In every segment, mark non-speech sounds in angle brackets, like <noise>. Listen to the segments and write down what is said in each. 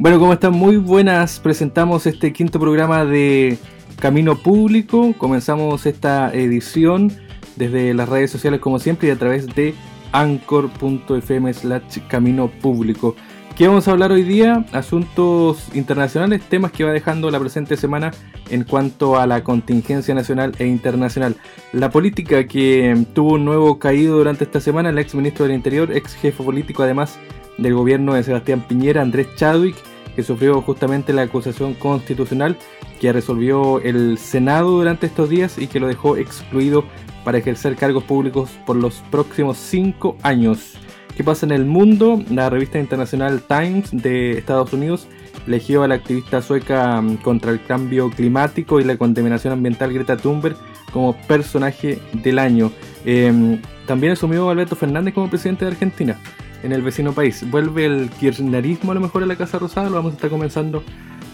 Bueno, ¿cómo están? Muy buenas. Presentamos este quinto programa de Camino Público. Comenzamos esta edición desde las redes sociales como siempre y a través de anchor.fm slash camino público. ¿Qué vamos a hablar hoy día? Asuntos internacionales, temas que va dejando la presente semana en cuanto a la contingencia nacional e internacional. La política que tuvo un nuevo caído durante esta semana, el ex ministro del Interior, ex jefe político además del gobierno de Sebastián Piñera, Andrés Chadwick, que sufrió justamente la acusación constitucional que resolvió el Senado durante estos días y que lo dejó excluido para ejercer cargos públicos por los próximos cinco años. ¿Qué pasa en el mundo? La revista internacional Times de Estados Unidos eligió a la activista sueca mm, contra el cambio climático y la contaminación ambiental Greta Thunberg como personaje del año. Em, también asumió Alberto Fernández como presidente de Argentina en el vecino país. Vuelve el kirchnerismo a lo mejor a la Casa Rosada, lo vamos a estar comenzando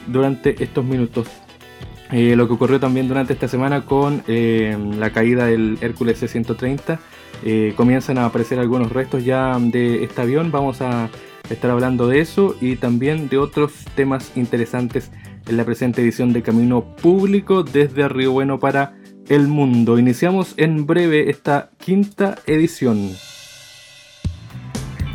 durante estos minutos. Eh, lo que ocurrió también durante esta semana con eh, la caída del Hércules C-130. Eh, comienzan a aparecer algunos restos ya de este avión. Vamos a estar hablando de eso y también de otros temas interesantes en la presente edición de Camino Público desde Río Bueno para el mundo. Iniciamos en breve esta quinta edición.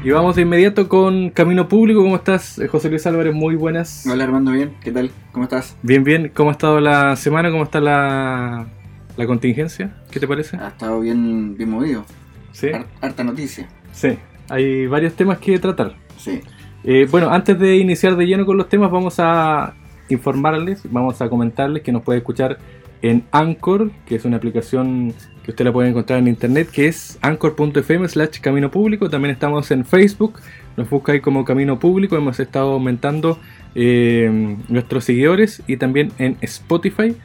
Y vamos de inmediato con Camino Público. ¿Cómo estás, eh, José Luis Álvarez? Muy buenas. Hola Armando, bien. ¿Qué tal? ¿Cómo estás? Bien, bien. ¿Cómo ha estado la semana? ¿Cómo está la, la contingencia? ¿Qué te parece? Ha estado bien, bien movido. Sí. Har- harta noticia. Sí. Hay varios temas que tratar. Sí. Eh, bueno, antes de iniciar de lleno con los temas, vamos a informarles, vamos a comentarles que nos puede escuchar en Anchor, que es una aplicación que usted la puede encontrar en internet, que es anchor.fm slash camino público. También estamos en Facebook, nos busca ahí como camino público. Hemos estado aumentando eh, nuestros seguidores y también en Spotify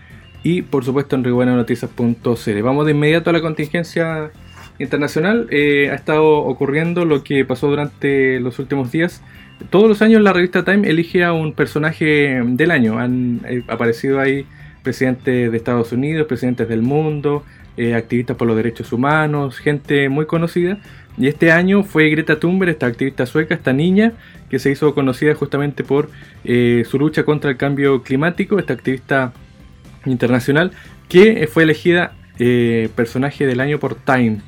y por supuesto en ribuenanoticias.cl. Vamos de inmediato a la contingencia internacional. Eh, ha estado ocurriendo lo que pasó durante los últimos días. Todos los años la revista Time elige a un personaje del año. Han eh, aparecido ahí presidentes de Estados Unidos, presidentes del mundo, eh, activistas por los derechos humanos, gente muy conocida. Y este año fue Greta Thunberg, esta activista sueca, esta niña que se hizo conocida justamente por eh, su lucha contra el cambio climático, esta activista internacional que fue elegida eh, personaje del año por Time,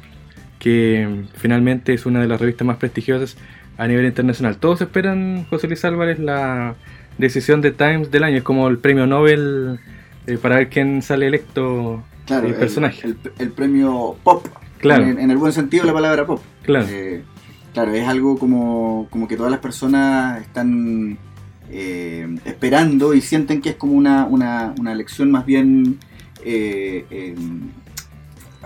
que finalmente es una de las revistas más prestigiosas a nivel internacional. Todos esperan, José Luis Álvarez, la decisión de Times del año, es como el premio Nobel eh, para ver quién sale electo Claro, el personaje. el- el premio pop. Claro. En, en el buen sentido de la palabra pop. Claro. Eh, claro, es algo como, como que todas las personas están eh, esperando y sienten que es como una, una, una elección más bien eh, eh,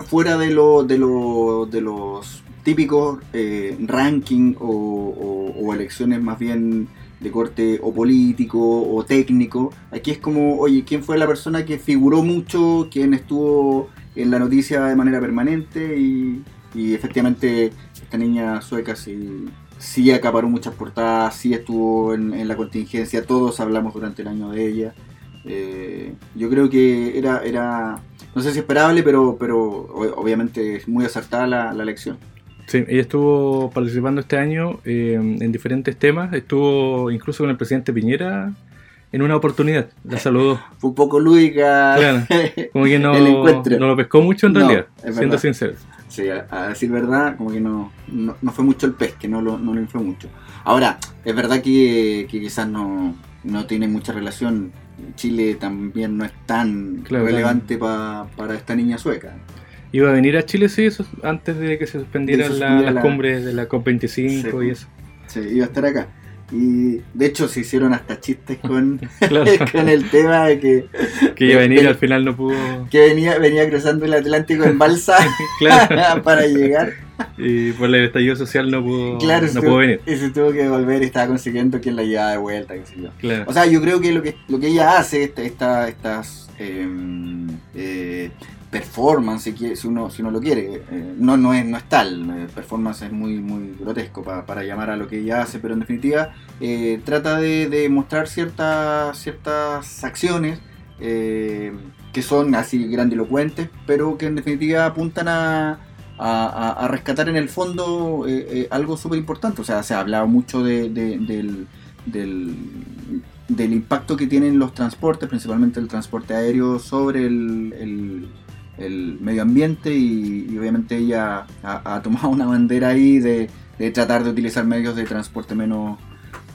fuera de, lo, de, lo, de los típicos eh, ranking o, o- o elecciones más bien de corte o político o técnico. Aquí es como, oye, ¿quién fue la persona que figuró mucho, quién estuvo en la noticia de manera permanente? Y, efectivamente esta niña sueca sí, sí acaparó muchas portadas, sí estuvo en, la contingencia, todos hablamos durante el año de ella. Eh, yo creo que era, era, no sé si esperable, pero, pero obviamente es muy acertada la, la elección. Sí, ella estuvo participando este año eh, en diferentes temas, estuvo incluso con el presidente Piñera en una oportunidad, la saludó. <laughs> Fue un poco lúdica Claro, <laughs> como que no, lo pescó mucho en No, realidad, siendo sincero. Sí, a, a decir verdad, como que no, no, no fue mucho el pez, que no lo, no lo infló mucho. Ahora, es verdad que, que quizás no, no tiene mucha relación. Chile también no es tan Claro, relevante pa- para esta niña sueca. Iba a venir a Chile, sí, eso, antes de que se suspendieran la- las la- cumbres de la COP25 Sí. y eso. Sí, iba a estar acá. Y de hecho se hicieron hasta chistes con, <laughs> Claro, <laughs> con el tema de que, que iba a venir y al final no pudo. que venía, venía cruzando el Atlántico en balsa <laughs> para llegar. y por el estallido social no pudo, Claro, no pudo venir. y se tuvo que volver y estaba consiguiendo quien la llevaba de vuelta, qué sé yo. Claro. O sea, yo creo que lo que, lo que ella hace, esta, esta- estas em, eh, performance, si, uno, si uno lo quiere, eh, no, no, es, no es tal, eh, performance es muy, muy grotesco pa- para llamar a lo que ella hace, pero en definitiva eh, trata de, de mostrar ciertas, ciertas acciones que son así grandilocuentes, pero que en definitiva apuntan a, a, rescatar en el fondo algo súper importante. O sea, se ha hablado mucho de- de- del, del, del impacto que tienen los transportes, principalmente el transporte aéreo, sobre el- el medio ambiente y, y obviamente ella ha, ha tomado una bandera ahí de, de tratar de utilizar medios de transporte menos,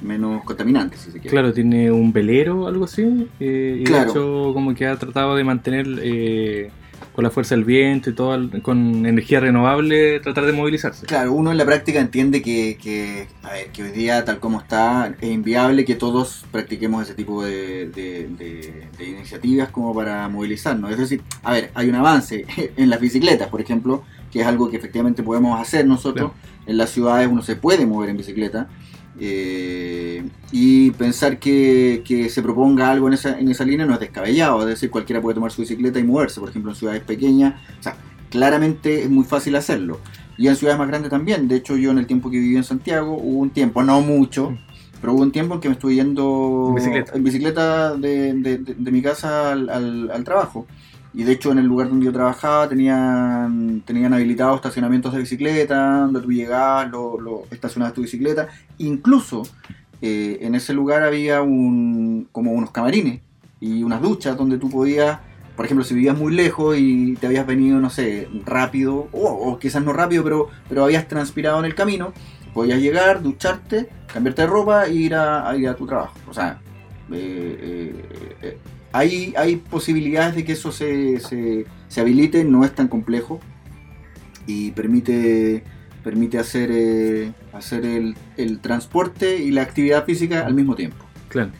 menos contaminantes, si se quiere. Claro, tiene un velero o algo así. eh, y Claro. de hecho, como que ha tratado de mantener eh, con la fuerza del viento y todo, con energía renovable, tratar de movilizarse. Claro, uno en la práctica entiende que, que, a ver, que hoy día, tal como está, es inviable que todos practiquemos ese tipo de, de- de- de iniciativas como para movilizarnos. Es decir, a ver, hay un avance <laughs> en las bicicletas, por ejemplo, que es algo que efectivamente podemos hacer nosotros. En las ciudades uno se puede mover en bicicleta. Eh, y pensar que, que se proponga algo en esa, en esa línea no es descabellado, es decir, cualquiera puede tomar su bicicleta y moverse, por ejemplo, en ciudades pequeñas, o sea, claramente es muy fácil hacerlo. Y en ciudades más grandes también. De hecho, yo en el tiempo que viví en Santiago, hubo un tiempo, no mucho, pero hubo un tiempo en que me estuve yendo En bicicleta. en bicicleta de, de- de- de mi casa al, al- al trabajo. Y de hecho, en el lugar donde yo trabajaba tenían, tenían habilitados estacionamientos de bicicleta, donde tú llegabas, lo, estacionabas tu bicicleta. Incluso eh, en ese lugar había un, como unos camarines y unas duchas donde tú podías por ejemplo, si vivías muy lejos y te habías venido, no sé, rápido, o, quizás no rápido, pero, pero habías transpirado en el camino, podías llegar, ducharte, cambiarte de ropa e ir a, a ir a tu trabajo. O sea, eh, eh, eh, hay, hay posibilidades de que eso se, se, se habilite, no es tan complejo y permite, permite hacer, eh, hacer el, el transporte y la actividad física al mismo tiempo. Claro.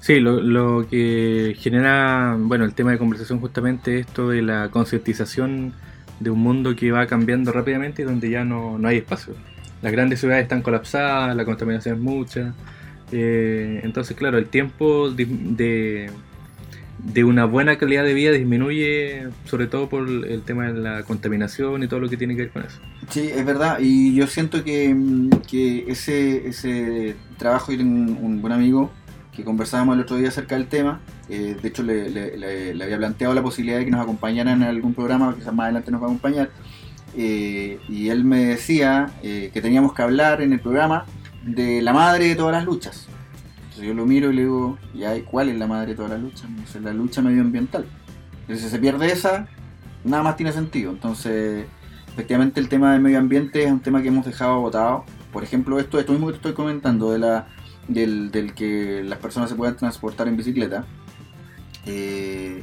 Sí, lo, lo que genera, bueno, el tema de conversación justamente esto de la concientización de un mundo que va cambiando rápidamente y donde ya no, no hay espacio. Las grandes ciudades están colapsadas, la contaminación es mucha. eh, entonces, claro, el tiempo de, de, de una buena calidad de vida disminuye, sobre todo por el tema de la contaminación y todo lo que tiene que ver con eso. Sí, es verdad, y yo siento que, mm, que ese, ese trabajo, y tengo un, buen amigo que conversábamos el otro día acerca del tema, eh, de hecho le, le- le- le había planteado la posibilidad de que nos acompañara en algún programa, quizás más adelante nos va a acompañar, eh, y él me decía eh, que teníamos que hablar en el programa de la madre de todas las luchas. Yo lo miro y le digo, ¿y cuál es la madre de todas las luchas? Me dice, la lucha medioambiental. Entonces si se pierde esa, nada más tiene sentido. Entonces efectivamente el tema del medio ambiente es un tema que hemos dejado votado. Por ejemplo, esto, esto mismo que te estoy comentando, de la, del, del que las personas se puedan transportar en bicicleta. eh,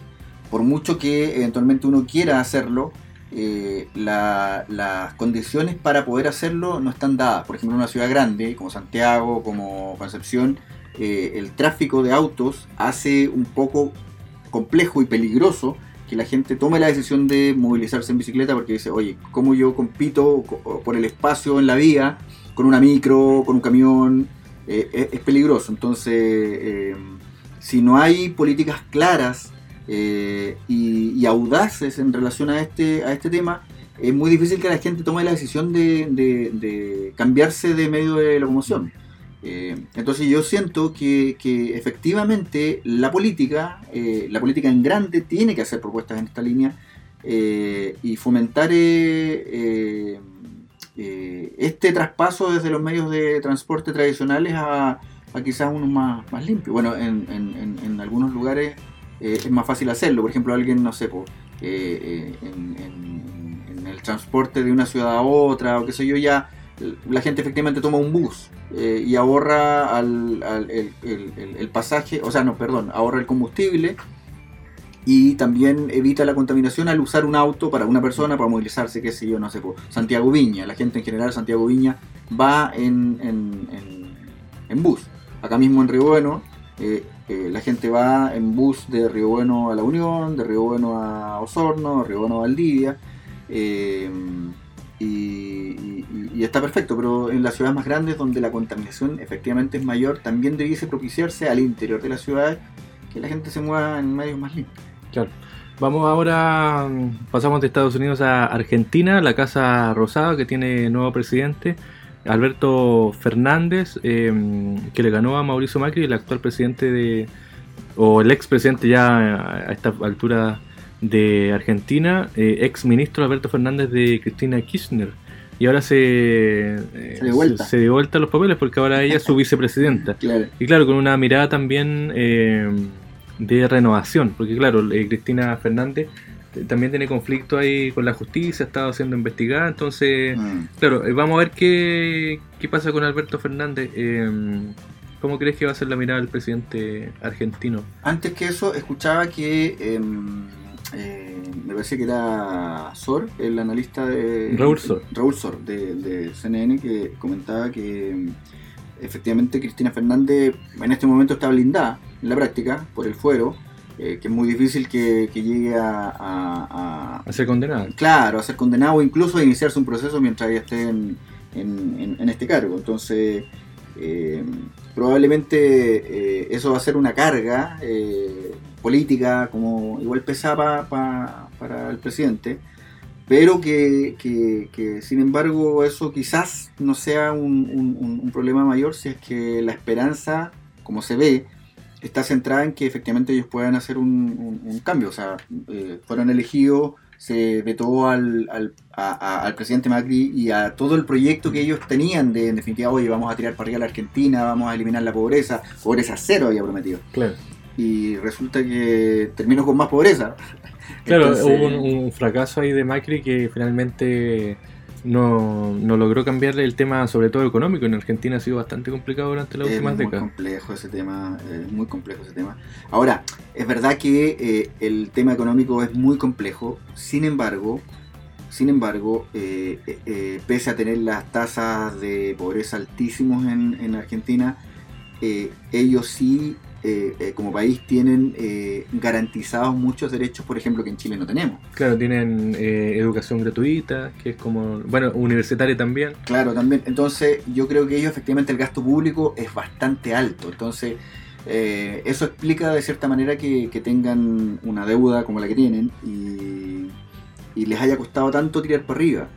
por mucho que eventualmente uno quiera hacerlo, eh, la- las condiciones para poder hacerlo no están dadas. Por ejemplo, en una ciudad grande como Santiago, como Concepción, eh, el tráfico de autos hace un poco complejo y peligroso que la gente tome la decisión de movilizarse en bicicleta porque dice, oye, ¿cómo yo compito co- por el espacio en la vía con una micro, con un camión? Eh, es, es peligroso. Entonces, eh, si no hay políticas claras eh, y, audaces en relación a este, a este tema, es muy difícil que la gente tome la decisión de, de- de cambiarse de medio de locomoción. Eh, entonces yo siento que, efectivamente la política, eh, la política en grande tiene que hacer propuestas en esta línea eh, y fomentar este traspaso desde los medios de transporte tradicionales a, a quizás unos más, más limpios. Bueno, en, en- en- algunos lugares es más fácil hacerlo. Por ejemplo, alguien, no sé, po, en- en el transporte de una ciudad a otra o qué sé yo, ya la gente efectivamente toma un bus eh, y ahorra al, el, el- pasaje, o sea, no, perdón, ahorra el combustible y también evita la contaminación al usar un auto para una persona para movilizarse, qué sé yo, no sé, por Santiago Viña. La gente en general, Santiago Viña, va en, en- en- bus. Acá mismo en Río Bueno, eh, eh, la gente va en bus de Río Bueno a La Unión, de Río Bueno a Osorno, de Río Bueno a Valdivia. Y, está perfecto, pero en las ciudades más grandes donde la contaminación efectivamente es mayor, también debiese propiciarse al interior de la ciudad que la gente se mueva en medios más limpios. Claro. Vamos ahora, pasamos de Estados Unidos a Argentina, la Casa Rosada que tiene nuevo presidente, Alberto Fernández, em, que le ganó a Mauricio Macri, el actual presidente de, o el expresidente ya a esta altura de Argentina, eh, ex ministro Alberto Fernández de Cristina Kirchner. Y ahora se, eh, se, dio vuelta. se, dio vuelta los papeles porque ahora ella es su <laughs> vicepresidenta. Y claro, con una mirada también eh, de renovación, porque claro, eh, Cristina Fernández también tiene conflicto ahí con la justicia, ha estado siendo investigada, entonces, mm. claro, vamos a ver qué, qué pasa con Alberto Fernández. ¿Cómo crees que va a ser la mirada del presidente argentino? Antes que eso, escuchaba que em, eh, me parece que era Sor, el analista de Raúl Sor, Raúl Sor de, de CNN, que comentaba que em, efectivamente Cristina Fernández en este momento está blindada en la práctica por el fuero, eh, que es muy difícil que, llegue a, a, ser condenado. Claro, a ser condenado o incluso a iniciarse un proceso mientras ella esté en, en, este cargo. Entonces, eh, probablemente eh, eso va a ser una carga política como igual pesada para el presidente pero que, que, sin embargo eso quizás no sea un, un, problema mayor si es que la esperanza, como se ve, está centrada en que efectivamente ellos puedan hacer un, cambio. O sea, eh, fueron elegidos, se vetó al, al, al, presidente Macri y a todo el proyecto que ellos tenían de, en definitiva, oye, vamos a tirar para arriba a la Argentina, vamos a eliminar la pobreza, pobreza cero había prometido. Claro. Y resulta que terminó con más pobreza. Claro, hubo un, fracaso ahí de Macri que finalmente no, logró cambiarle el tema, sobre todo económico. En Argentina ha sido bastante complicado durante las últimas décadas. Es muy complejo ese tema, es muy complejo ese tema. Ahora, es verdad que eh, el tema económico es muy complejo, sin embargo, sin embargo, eh, eh, pese a tener las tasas de pobreza altísimos en, en Argentina, ellos sí eh, eh, como país tienen eh, garantizados muchos derechos, por ejemplo, que en Chile no tenemos. Claro, tienen educación gratuita, que es como, bueno, universitaria también. Claro, también. Entonces, yo creo que ellos efectivamente el gasto público es bastante alto. Entonces, eso explica de cierta manera que, tengan una deuda como la que tienen y, y les haya costado tanto tirar para arriba.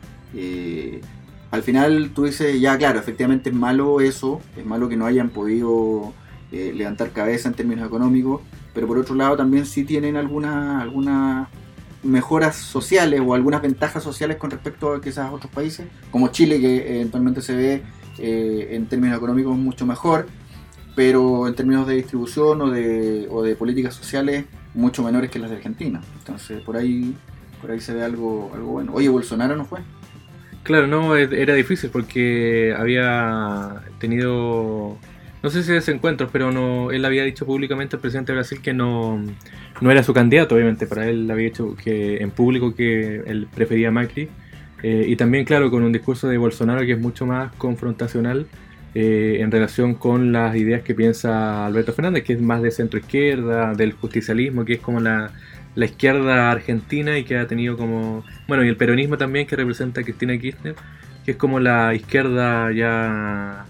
al final tú dices, ya claro, efectivamente es malo eso, es malo que no hayan podido eh, levantar cabeza en términos económicos, pero por otro lado también sí tienen algunas algunas mejoras sociales o algunas ventajas sociales con respecto a quizás otros países, como Chile, que eventualmente se ve eh, en términos económicos mucho mejor, pero en términos de distribución o de, o de políticas sociales mucho menores que las de Argentina. Entonces por ahí, por ahí se ve algo, algo bueno. Oye, Bolsonaro no fue. Claro, no, era difícil porque había tenido no sé si es encuentros, pero no, él había dicho públicamente al presidente de Brasil que no, no era su candidato, obviamente, para él había dicho que en público que él prefería Macri. Eh, y también, claro, con un discurso de Bolsonaro que es mucho más confrontacional eh, en relación con las ideas que piensa Alberto Fernández, que es más de centro izquierda, del justicialismo, que es como la, la izquierda argentina y que ha tenido como. Bueno, y el peronismo también que representa a Cristina Kirchner, que es como la izquierda ya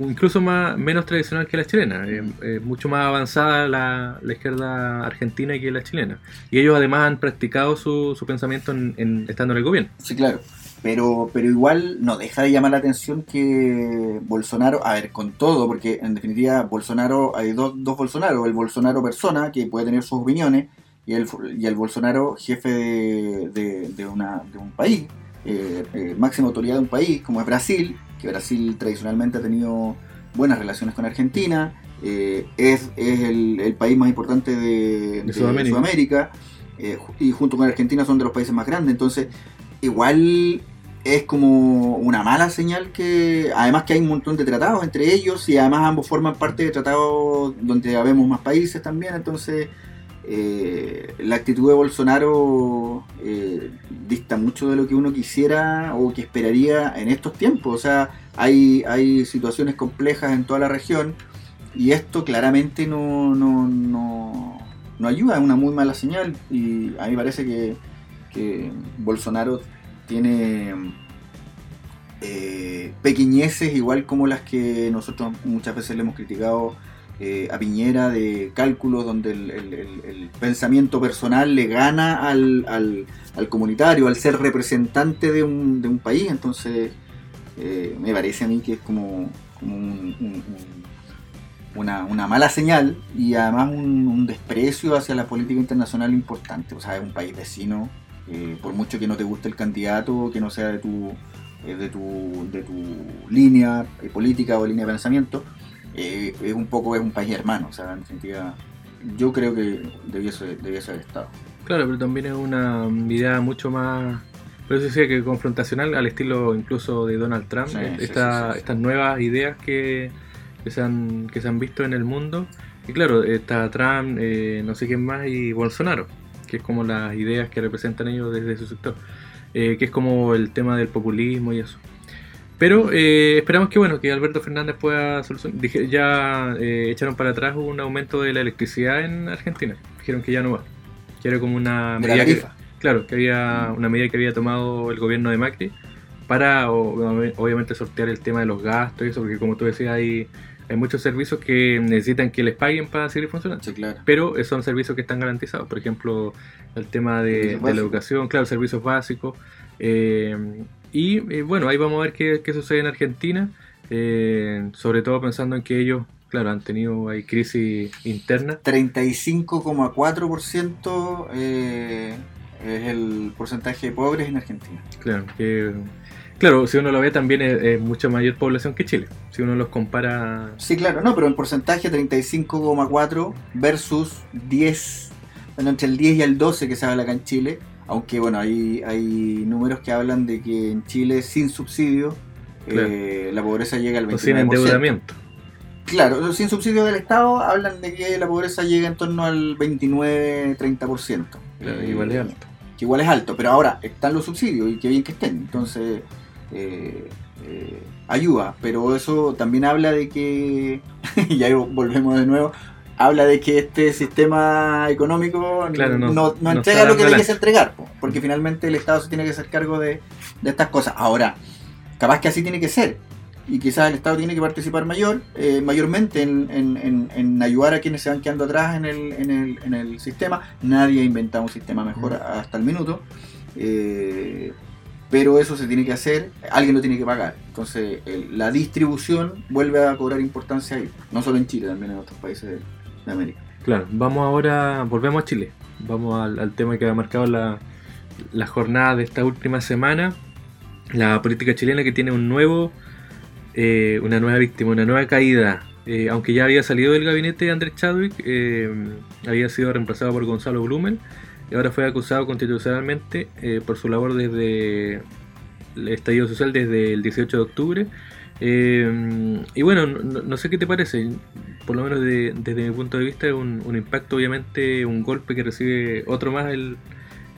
incluso más, menos tradicional que la chilena, eh, mucho más avanzada la, izquierda argentina que la chilena. Y ellos además han practicado su, su pensamiento en, estando en el gobierno. Sí, claro. Pero, pero igual no deja de llamar la atención que Bolsonaro, a ver, con todo, porque en definitiva Bolsonaro, hay dos, dos Bolsonaro, el Bolsonaro persona, que puede tener sus opiniones, y el, y el Bolsonaro jefe de, de, una, de un país, eh, eh, máxima autoridad de un país, como es Brasil, que Brasil tradicionalmente ha tenido buenas relaciones con Argentina, eh, es, el, país más importante de, Sudamérica, eh, y junto con Argentina son de los países más grandes, entonces igual es como una mala señal que además que hay un montón de tratados entre ellos y además ambos forman parte de tratados donde habemos más países también, entonces eh, la actitud de Bolsonaro eh, dista mucho de lo que uno quisiera o que esperaría en estos tiempos. O sea, hay, hay situaciones complejas en toda la región y esto claramente no, no, no, no ayuda, es una muy mala señal y a mí parece que, que Bolsonaro tiene eh, pequeñeces igual como las que nosotros muchas veces le hemos criticado eh, a Piñera de cálculos donde el, pensamiento personal le gana al, al, comunitario, al ser representante de un, de un país. Entonces, eh, me parece a mí que es como, una, una, mala señal y además un, desprecio hacia la política internacional importante. O sea, es un país vecino, eh, por mucho que no te guste el candidato, que no sea de tu, de tu, de tu línea política o línea de pensamiento eh, es un poco es un país hermano, o sea, en definitiva, yo creo que debiese, debiese haber estado. Claro, pero también es una idea mucho más, por eso decía que confrontacional al estilo incluso de Donald Trump, estas nuevas ideas que, que, se han, que se han visto en el mundo. Y claro, está Trump, eh, no sé quién más, y Bolsonaro, que es como las ideas que representan ellos desde su sector, eh, que es como el tema del populismo y eso. Pero eh, esperamos que bueno que Alberto Fernández pueda solucionar. ya eh, echaron para atrás un aumento de la electricidad en Argentina. Dijeron que ya no va. Que era como una medida que, claro, que había una medida que había tomado el gobierno de Macri para obviamente sortear el tema de los gastos y eso, porque como tú decías hay, hay muchos servicios que necesitan que les paguen para seguir funcionando. claro. Pero son servicios que están garantizados. Por ejemplo, el tema de, de la educación, claro, servicios básicos. Eh, y eh, bueno, ahí vamos a ver qué, sucede en Argentina, eh, sobre todo pensando en que ellos, claro, han tenido ahí crisis interna. 35,4% eh, es el porcentaje de pobres en Argentina. Claro, que, claro, si uno lo ve también es, mucho mayor población que Chile, si uno los compara... Sí, claro, no, pero en porcentaje 35,4 versus 10, bueno, entre el 10 y el 12 que se habla acá en Chile aunque bueno, hay, hay números que hablan de que en Chile sin subsidio eh, la pobreza llega al 29%. sin endeudamiento. Claro, sin subsidio del Estado hablan de que la pobreza llega en torno al 29-30%. Eh, igual es alto. Que igual es alto, pero ahora están los subsidios y qué bien que estén. Entonces, eh, ayuda, pero eso también habla de que, <laughs> y ahí volvemos de nuevo, habla de que este sistema económico no, entrega lo que que entregar, porque finalmente el Estado se tiene que hacer cargo de, estas cosas. Ahora, capaz que así tiene que ser, y quizás el Estado tiene que participar mayor, eh, mayormente en, ayudar a quienes se van quedando atrás en el, sistema. Nadie ha inventado un sistema mejor hasta el minuto. Eh, pero eso se tiene que hacer, alguien lo tiene que pagar. Entonces, la distribución vuelve a cobrar importancia ahí, no solo en Chile, también en otros países de América. Claro, vamos ahora, volvemos a Chile. Vamos al, tema que ha marcado la, la, jornada de esta última semana. La política chilena que tiene un nuevo, eh, una nueva víctima, una nueva caída. Eh, aunque ya había salido del gabinete Andrés Chadwick, eh, había sido reemplazado por Gonzalo Blumen y ahora fue acusado constitucionalmente por su labor desde el estallido social desde el 18 de octubre eh, y bueno, no, sé qué te parece, por lo menos desde mi punto de vista es un, impacto, obviamente, un golpe que recibe otro más el,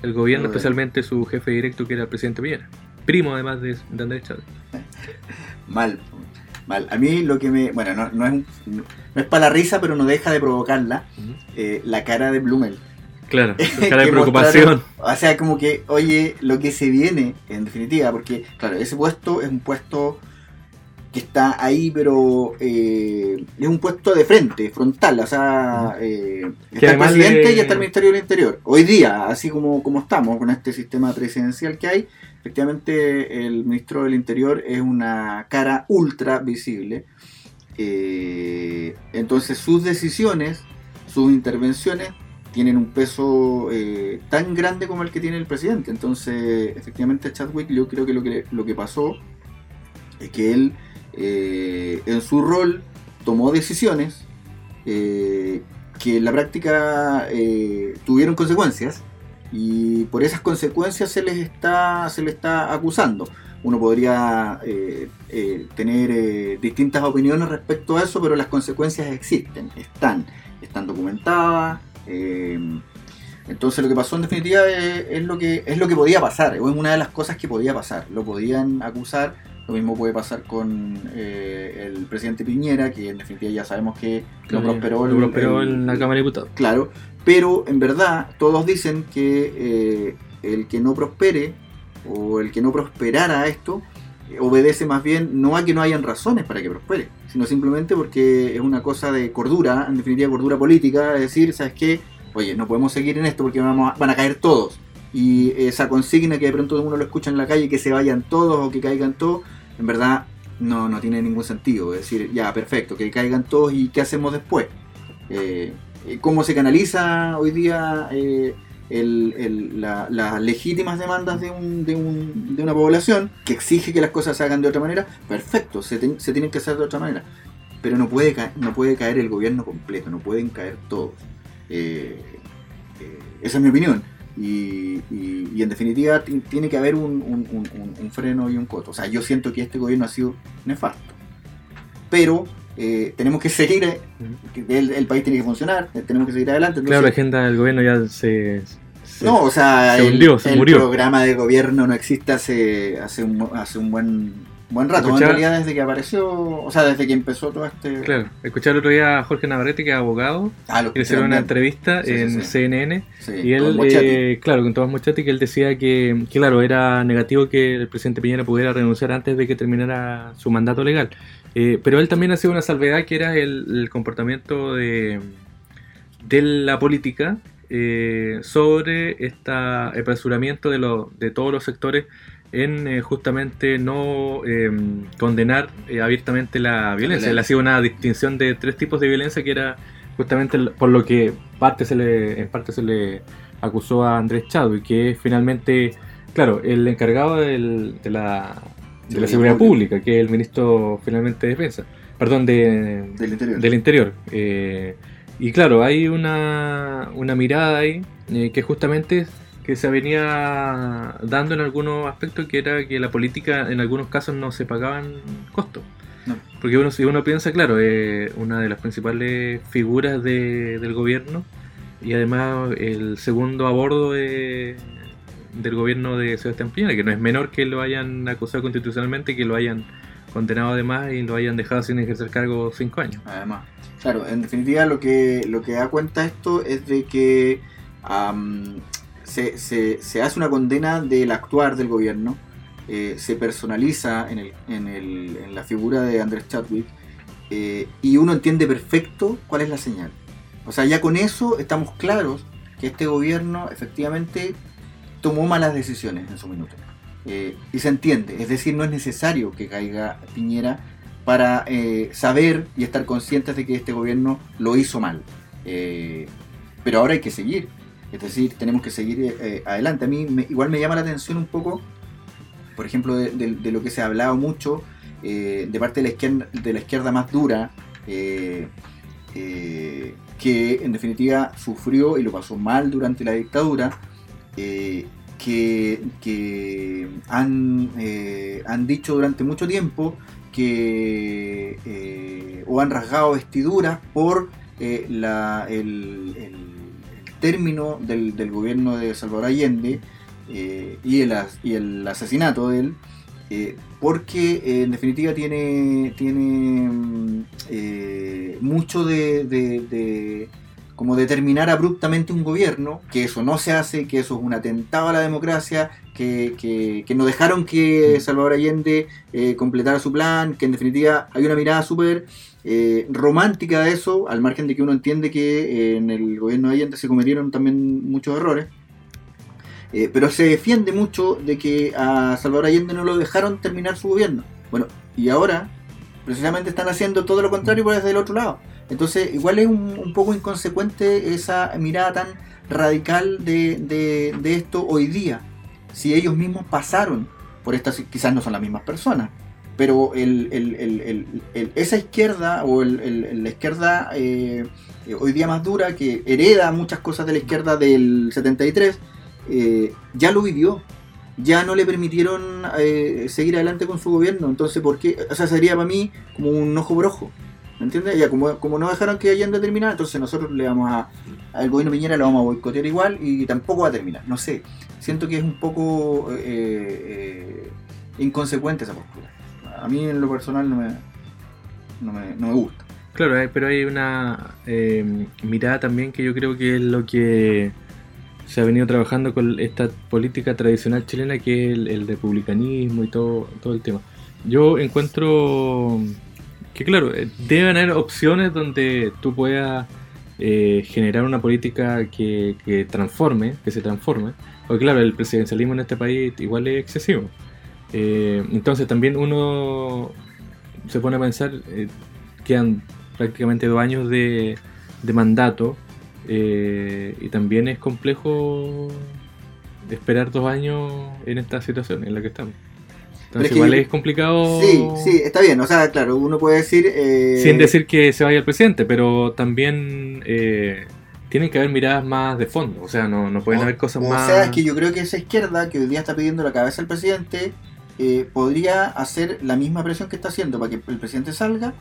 gobierno, especialmente su jefe directo que era el presidente Piñera, primo además de, Andrés Chávez. mal, mal. A mí lo que me... Bueno, no, es, no es para la risa, pero no deja de provocarla, eh, la cara de Blumel. Claro, <laughs> cara de preocupación. O sea, como que, oye, lo que se viene, en definitiva, porque, claro, ese puesto es un puesto que está ahí, pero eh, es un puesto de frente, frontal, o sea, eh, está el presidente y está el Ministerio del Interior. Hoy día, así como, como estamos con este sistema presidencial que hay, efectivamente el ministro del Interior es una cara ultra visible. Eh, entonces sus decisiones, sus intervenciones tienen un peso tan grande como el que tiene el presidente. Entonces, efectivamente, Chadwick, yo creo que lo que, lo que pasó es que él eh, en su rol tomó decisiones eh, que en la práctica eh, tuvieron consecuencias y por esas consecuencias se les está, se le está acusando. Uno podría tener distintas opiniones respecto a eso, pero las consecuencias existen, están, están documentadas. entonces lo que pasó en definitiva es, lo que, es lo que podía pasar, o es una de las cosas que podía pasar. Lo podían acusar lo mismo puede pasar con eh, el presidente Piñera, que en definitiva ya sabemos que no prosperó, en la Cámara de Diputados. Claro, pero en verdad todos dicen que eh, el que no prospere o el que no prosperara esto, eh, obedece más bien no a que no hayan razones para que prospere, sino simplemente porque es una cosa de cordura, en definitiva cordura política, es decir, ¿sabes qué? Oye, no podemos seguir en esto porque vamos van a caer todos. Y esa consigna que de pronto uno lo escucha en la calle, que se vayan todos o que caigan todos, en verdad no, no tiene ningún sentido. Decir, ya, perfecto, que caigan todos y ¿qué hacemos después? Eh, ¿Cómo se canaliza hoy día eh, las legítimas demandas de, una población que exige que las cosas se hagan de otra manera? Perfecto, se, tienen que hacer de otra manera. Pero no puede, no puede caer el gobierno completo, no pueden caer todos. Eh, esa es mi opinión. Y, en definitiva tiene que haber un, freno y un coto. O sea, yo siento que este gobierno ha sido nefasto. Pero eh, tenemos que <laughs> seguir, eh, el, país tiene que funcionar, eh, tenemos que seguir adelante. claro, la agenda del gobierno ya se... no, o sea, el, programa de gobierno no existe hace, hace, un, hace un buen buen rato, en realidad desde que apareció, o sea, desde que empezó todo este... Claro, escuché el otro día a Jorge Navarrete, que es abogado, ah, que hicieron una entrevista en CNN, y él, eh, claro, con Tomás Mochati, que él decía que, claro, era negativo que el presidente Piñera pudiera renunciar antes de que terminara su mandato legal, eh, pero él también hacía una salvedad que era el, comportamiento de, de la política eh, sobre este apresuramiento de, lo, de todos los sectores en eh, justamente no em, condenar eh, abiertamente la violencia. Él hacía una distinción de tres tipos de violencia que era justamente por lo que parte se le, en parte se le acusó a Andrés y que finalmente, claro, el encargado de, la, de la seguridad pública, que es el ministro finalmente de defensa, perdón, de, del interior. Del interior. Eh, y claro, hay una, una mirada ahí que justamente que se venía dando en algunos aspectos, que era que la política en algunos casos no se pagaban costos. Porque uno, si uno piensa, claro, es una de las principales figuras del gobierno y además el segundo a bordo del gobierno de Sebastián Piñera, que no es menor que lo hayan acusado constitucionalmente, que lo hayan condenado además y lo hayan dejado sin ejercer cargo cinco años. Además, claro, en definitiva lo que, lo que da cuenta esto es de que se, hace una condena del actuar del gobierno, eh, se personaliza en, la figura de Andrés Chadwick eh, y uno entiende perfecto cuál es la señal. O sea, ya con eso estamos claros que este gobierno efectivamente tomó malas decisiones en su minuto. Eh, y se entiende, es decir, no es necesario que caiga Piñera para saber y estar conscientes de que este gobierno lo hizo mal. pero ahora hay que seguir. Es decir, tenemos que seguir eh, eh, adelante. A mí igual me llama la atención un poco, por ejemplo, de, lo que se ha hablado mucho eh, de parte de la izquierda, de la izquierda más dura, que en definitiva sufrió y lo pasó mal durante la dictadura, que, han, han dicho durante mucho tiempo que o han rasgado vestiduras por el término del, gobierno de Salvador Allende eh, y, el, y el asesinato de él, eh, porque eh, en definitiva tiene, tiene mm, mucho de, como determinar abruptamente un gobierno, que eso no se hace, que eso es un atentado a la democracia, que, que, no dejaron que Salvador Allende completara su plan, que en definitiva hay una mirada súper eh, romántica de eso, al margen de que uno entiende que eh, en el gobierno de Allende se cometieron también muchos errores. Eh, pero se defiende mucho de que a Salvador Allende no lo dejaron terminar su gobierno. Bueno, y ahora precisamente están haciendo todo lo contrario por desde el otro lado. Entonces, igual es un, poco inconsecuente esa mirada tan radical de, de, esto hoy día. Si ellos mismos pasaron por estas, quizás no son las mismas personas, pero esa izquierda o la izquierda eh, hoy día más dura que hereda muchas cosas de la izquierda del 73 eh, ya lo vivió ya no le permitieron eh, seguir adelante con su gobierno entonces ¿por qué? o sea sería para mí como un ojo por ojo ¿me entiendes? ya como, no dejaron que hayan determinado entonces nosotros le vamos a al gobierno Piñera lo vamos a boicotear igual y tampoco va a terminar no sé siento que es un poco inconsecuente esa postura a mí en lo personal no me, no me, no me gusta. Claro, pero hay una eh, mirada también que yo creo que es lo que se ha venido trabajando con esta política tradicional chilena que es el, republicanismo y todo, todo el tema. Yo encuentro que, claro, eh, deben haber opciones donde tú puedas eh, generar una política que, que, transforme, que se transforme. Porque, claro, el presidencialismo en este país igual es excesivo. Eh, entonces, también uno se pone a pensar, quedan prácticamente dos años de, de mandato eh, y también es complejo esperar dos años en esta situación en la que estamos. Entonces, igual es complicado. Sí, sí, está bien. O sea, claro, uno puede decir. Eh, Sin decir que se vaya el presidente, pero también eh, tienen que haber miradas más de fondo. O sea, no, no pueden haber cosas más. O sea, es que yo creo que esa izquierda que hoy día está pidiendo la cabeza del presidente podría hacer la misma presión que está haciendo para que el presidente salga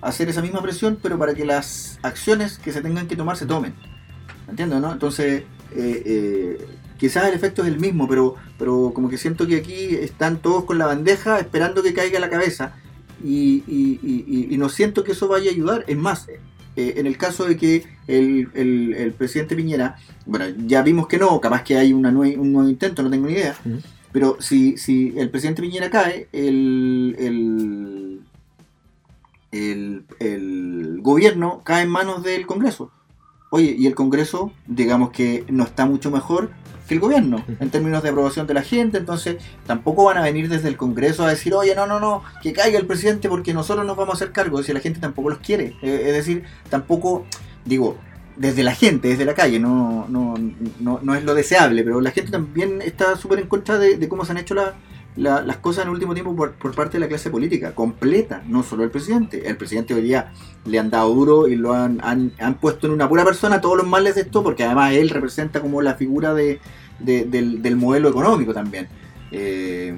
hacer esa misma presión, pero para que las acciones que se tengan que tomar se tomen. ¿Entiendes? No? Entonces, eh, eh, quizás el efecto es el mismo, pero, pero como que siento que aquí están todos con la bandeja esperando que caiga la cabeza y, no siento que eso vaya a ayudar. Es más, eh, en el caso de que el, presidente Piñera, bueno, ya vimos que no, capaz que hay una un nuevo intento, no tengo ni idea, pero si, si el presidente Piñera cae, el el, gobierno cae en manos del Congreso. Oye, y el Congreso, digamos que no está mucho mejor que el gobierno en términos de aprobación de la gente, entonces tampoco van a venir desde el Congreso a decir, oye, no, no, no, que caiga el presidente porque nosotros nos vamos a hacer cargo, si la gente tampoco los quiere. Eh, es decir, tampoco, digo, desde la gente, desde la calle, no, no, no, no es lo deseable, pero la gente también está súper en contra de, cómo se han hecho las cosas en el último tiempo por, parte de la clase política, completa, no solo el presidente. El presidente hoy día le han dado duro y lo han, han, puesto en una pura persona todos los males de esto, porque además él representa como la figura de, del, del, modelo económico también. Eh,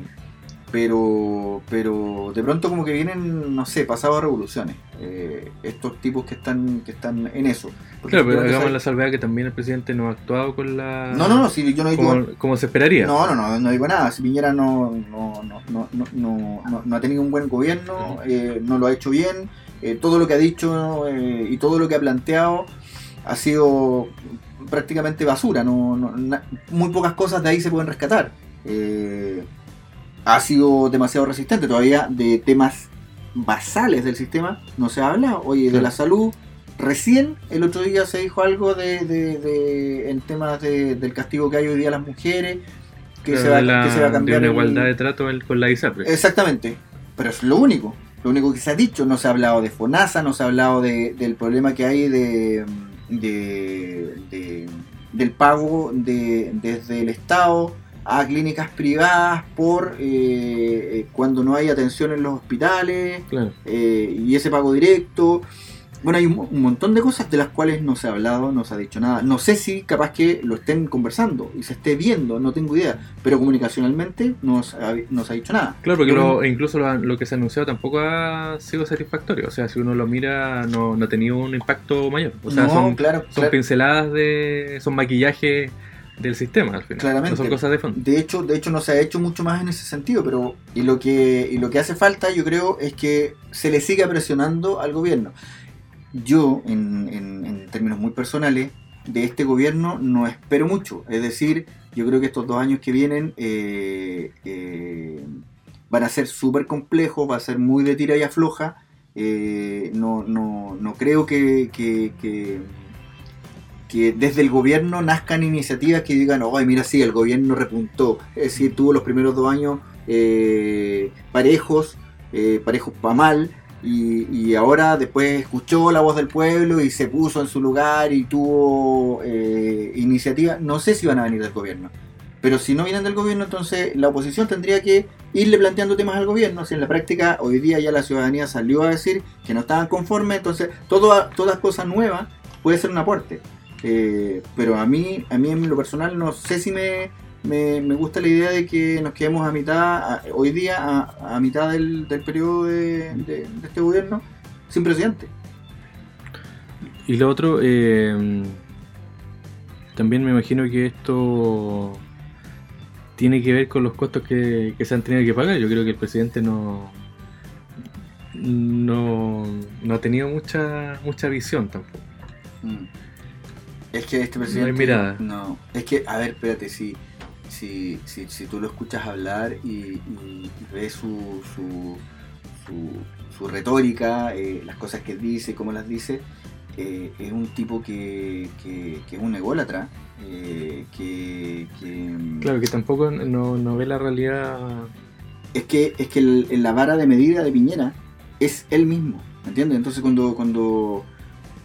pero pero de pronto como que vienen, no sé, pasados revoluciones. Eh, estos tipos que están que están en eso. claro, pero hagamos la salvedad que también el presidente no ha actuado con la... No, no, no, si yo no digo... Como, se esperaría. No, no, no, no digo nada. Si Piñera no, no, no, no, no, ha tenido un buen gobierno, eh, no lo ha hecho bien, eh, todo lo que ha dicho y todo lo que ha planteado ha sido prácticamente basura. No, muy pocas cosas de ahí se pueden rescatar. Eh, ha sido demasiado resistente. Todavía de temas basales del sistema no se habla. Oye, de la salud, recién el otro día se dijo algo de, de, en temas del castigo que hay hoy día a las mujeres, que, se va, que se va, a cambiar. De una igualdad de trato con la ISAPRE. Exactamente, pero es lo único. Lo único que se ha dicho, no se ha hablado de FONASA, no se ha hablado del problema que hay de, del pago de, desde el Estado a clínicas privadas por eh, eh, cuando no hay atención en los hospitales eh, y ese pago directo. Bueno, hay un, montón de cosas de las cuales no se ha hablado, no se ha dicho nada. No sé si capaz que lo estén conversando y se esté viendo, no tengo idea. Pero comunicacionalmente no se ha, no se ha dicho nada. Claro, porque incluso lo, que se ha anunciado tampoco ha sido satisfactorio. O sea, si uno lo mira, no, no ha tenido un impacto mayor. O sea, son, son pinceladas de. son maquillajes del sistema al final. Claramente. No son cosas de fondo. De hecho, de hecho no se ha hecho mucho más en ese sentido, pero y lo que y lo que hace falta, yo creo, es que se le siga presionando al gobierno. Yo, en, en, términos muy personales, de este gobierno no espero mucho. Es decir, yo creo que estos dos años que vienen eh, eh, van a ser súper complejos, va a ser muy de tira y afloja. Eh, no, no, no creo que, que que desde el gobierno nazcan iniciativas que digan, oye, mira, sí, el gobierno repuntó. Es decir, tuvo los primeros dos años eh, parejos, eh, parejos para mal, y, ahora después escuchó la voz del pueblo y se puso en su lugar y tuvo eh, iniciativas. No sé si van a venir del gobierno. Pero si no vienen del gobierno, entonces la oposición tendría que irle planteando temas al gobierno. Si en la práctica hoy día ya la ciudadanía salió a decir que no estaban conformes, entonces todas cosas nuevas puede ser un aporte. Eh, pero a mí, a mí en lo personal no sé si me, me, gusta la idea de que nos quedemos a mitad, hoy día a, mitad del, periodo de, este gobierno sin presidente. Y lo otro, eh, también me imagino que esto tiene que ver con los costos que, se han tenido que pagar. Yo creo que el presidente no, no, no ha tenido mucha, mucha visión tampoco. Mm. Es que este presidente. No hay mirada. No, es que, a ver, espérate, si, si, si, si tú lo escuchas hablar y, y- ves su, su, su, su retórica, eh, las cosas que dice, cómo las dice, eh, es un tipo que, que, que es un ególatra. eh, que, que- Claro, que tampoco no, no ve la realidad. es que es que el- en la vara de medida de Piñera es él mismo, ¿me entiendes? Entonces cuando cuando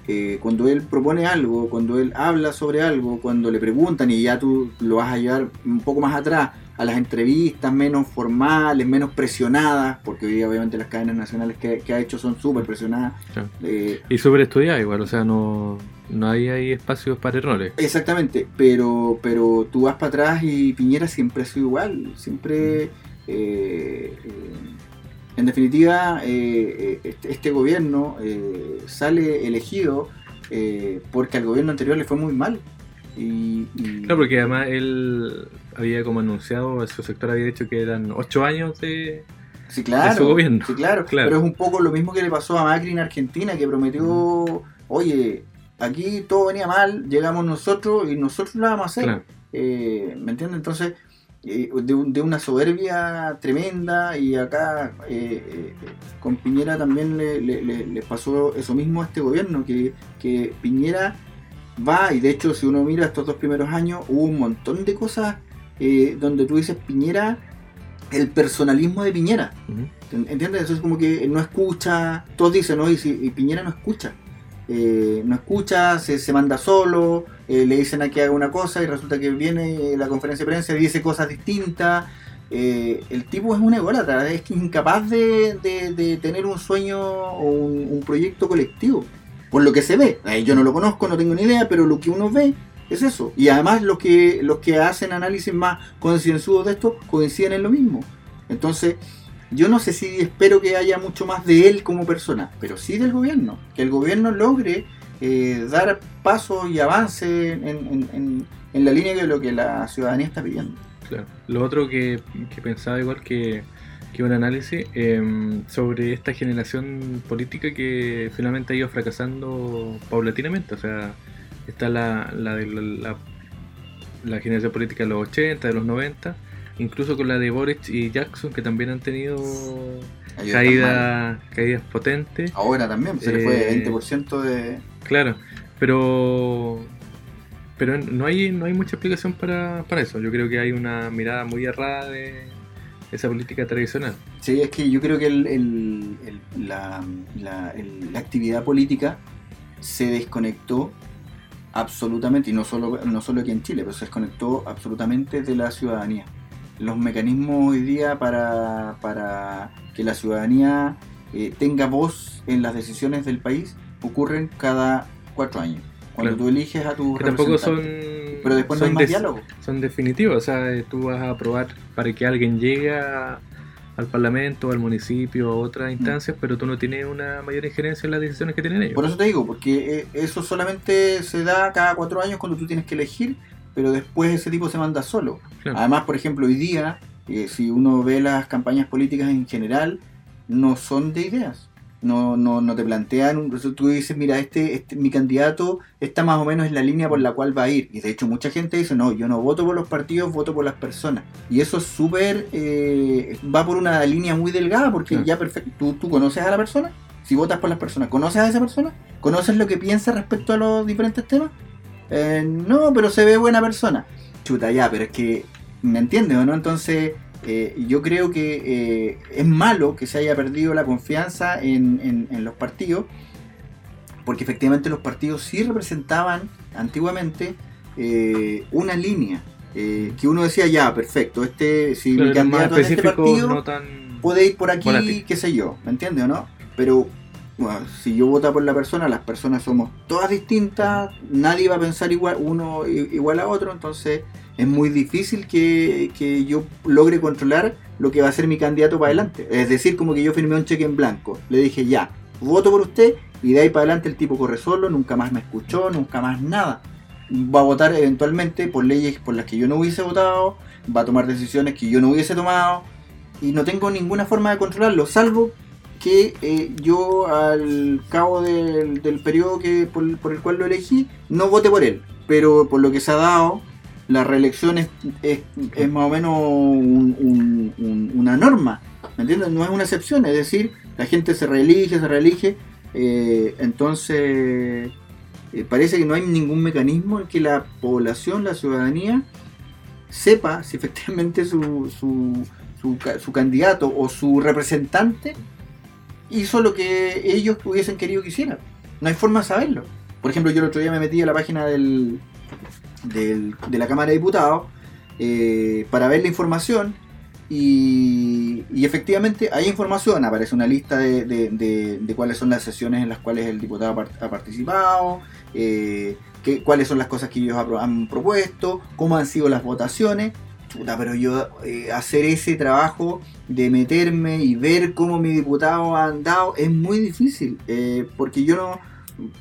eh, cuando él propone algo, cuando él habla sobre algo, cuando le preguntan y ya tú lo vas a llevar un poco más atrás a las entrevistas menos formales, menos presionadas, porque hoy día obviamente las cadenas nacionales que, que ha hecho son súper presionadas. Claro. eh, Y sobre estudiar igual, o sea, no, no hay, hay espacios para errores. Exactamente, pero, pero tú vas para atrás y Piñera siempre ha sido igual, siempre, eh, eh, en definitiva, eh, eh, este, este gobierno eh, sale elegido eh, porque al gobierno anterior le fue muy mal. Y, y- Claro, porque además él había como anunciado, su sector había dicho que eran ocho años de... sí, claro, de su gobierno. sí, claro, <laughs> Claro. pero es un poco lo mismo que le pasó a Macri en Argentina, que prometió, oye, aquí todo venía mal, llegamos nosotros y nosotros lo vamos a hacer. Claro. Eh, ¿Me entiendes? Entonces, eh, de, un- de una soberbia tremenda y acá eh, eh, con Piñera también le, le- le- le pasó eso mismo a este gobierno, que, que Piñera va, y de hecho si uno mira estos dos primeros años, hubo un montón de cosas donde tú dices Piñera, el personalismo de Piñera. Ujú. ¿Entiendes? Eso es como que no escucha, todos dicen, ¿no? Y, si- y Piñera no escucha. Eh, no escucha, se, se manda solo, eh, le dicen a que haga una cosa y resulta que viene la conferencia de prensa y dice cosas distintas. Eh, el tipo es un ególatra, es incapaz de, de- tener un sueño o un, un proyecto colectivo. Por lo que se ve, Eh, yo no lo conozco, no tengo ni idea, pero lo que uno ve es eso. Y además los que, los que hacen análisis más concienzudos de esto coinciden en lo mismo. Entonces, yo no sé si espero que haya mucho más de él como persona, pero sí del gobierno. Que el gobierno logre eh, dar pasos y avance en, en- en- en la línea de lo que la ciudadanía está pidiendo. Claro. Lo otro que, que pensaba igual que, que un análisis eh, sobre esta generación política que finalmente ha ido fracasando paulatinamente. O sea, está la, la de la, la- la generación política de los 80, de los 90, incluso con la de Boric y Jackson, que también han tenido caídas caídas potentes. Ahora también, se le fue Eh, 20% de... Claro, pero pero no hay no hay mucha explicación para, para eso. Yo creo que hay una mirada muy errada de esa política tradicional. Sí, es que yo creo que el- la actividad política se desconectó absolutamente, y no solo, no solo aquí en Chile, pero se desconectó absolutamente de la ciudadanía. Los mecanismos hoy día para, para que la ciudadanía eh, tenga voz en las decisiones del país ocurren cada cuatro años. Cuando Claro. tú eliges a tu Que tampoco son representante. Pero después no hay más diálogo. son definitivos, o sea, tú vas a aprobar para que alguien llegue a- al parlamento, al municipio, a otras instancias, pero tú no tienes una mayor injerencia en las decisiones que tienen ellos. Por eso te digo, porque eh, eso solamente se da cada cuatro años cuando tú tienes que elegir, pero después ese tipo se manda solo. Claro. Además, por ejemplo, hoy día, eh, si uno ve las campañas políticas en general, no son de ideas. No, no, no te plantean, tú dices, mira, este, este, mi candidato está más o menos en la línea por la cual va a ir. Y de hecho mucha gente dice, no, yo no voto por los partidos, voto por las personas. Y eso es súper, eh, va por una línea muy delgada, porque ya perfecto, ¿tú, tú conoces a la persona, si votas por las personas, ¿conoces a esa persona? ¿Conoces lo que piensa respecto a los diferentes temas? Eh, no, pero se ve buena persona. Chuta, ya, pero es que, ¿me entiendes o no? Entonces, eh, yo creo que eh, es malo que se haya perdido la confianza en, en- en los partidos, porque efectivamente los partidos sí representaban antiguamente eh, una línea. eh, que uno decía, ya, perfecto, este, si Claro, mi candidato es de este partido, no tan... puede ir por aquí, qué sé yo, ¿me entiendes o no? Pero bueno, si yo voto por la persona, las personas somos todas distintas, nadie va a pensar igual uno igual a otro, entonces es muy difícil que, que yo logre controlar lo que va a ser mi candidato para adelante. Es decir, como que yo firmé un cheque en blanco, le dije ya, voto por usted y de ahí para adelante el tipo corre solo, nunca más me escuchó, nunca más nada. Va a votar eventualmente por leyes por las que yo no hubiese votado, va a tomar decisiones que yo no hubiese tomado y no tengo ninguna forma de controlarlo, salvo que eh, yo al cabo del, del periodo que, por, por el cual lo elegí, no vote por él. Pero por lo que se ha dado, la reelección es, es, es más o menos un- un- un- una norma, ¿me entiendes? No es una excepción, es decir, la gente se reelige, se reelige, eh, entonces eh, parece que no hay ningún mecanismo en que la población, la ciudadanía, sepa si efectivamente su, su, su, su candidato o su representante hizo lo que ellos hubiesen querido que hiciera. No hay forma de saberlo. Por ejemplo, yo el otro día me metí a la página del, del- de la Cámara de Diputados eh, para ver la información y, efectivamente hay información, aparece una lista de, de- cuáles son las sesiones en las cuales el diputado ha participado, eh, cuáles son las cosas que ellos han propuesto, cómo han sido las votaciones. Chuta, pero yo eh, hacer ese trabajo de meterme y ver cómo mi diputado ha andado es muy difícil, eh, porque yo no,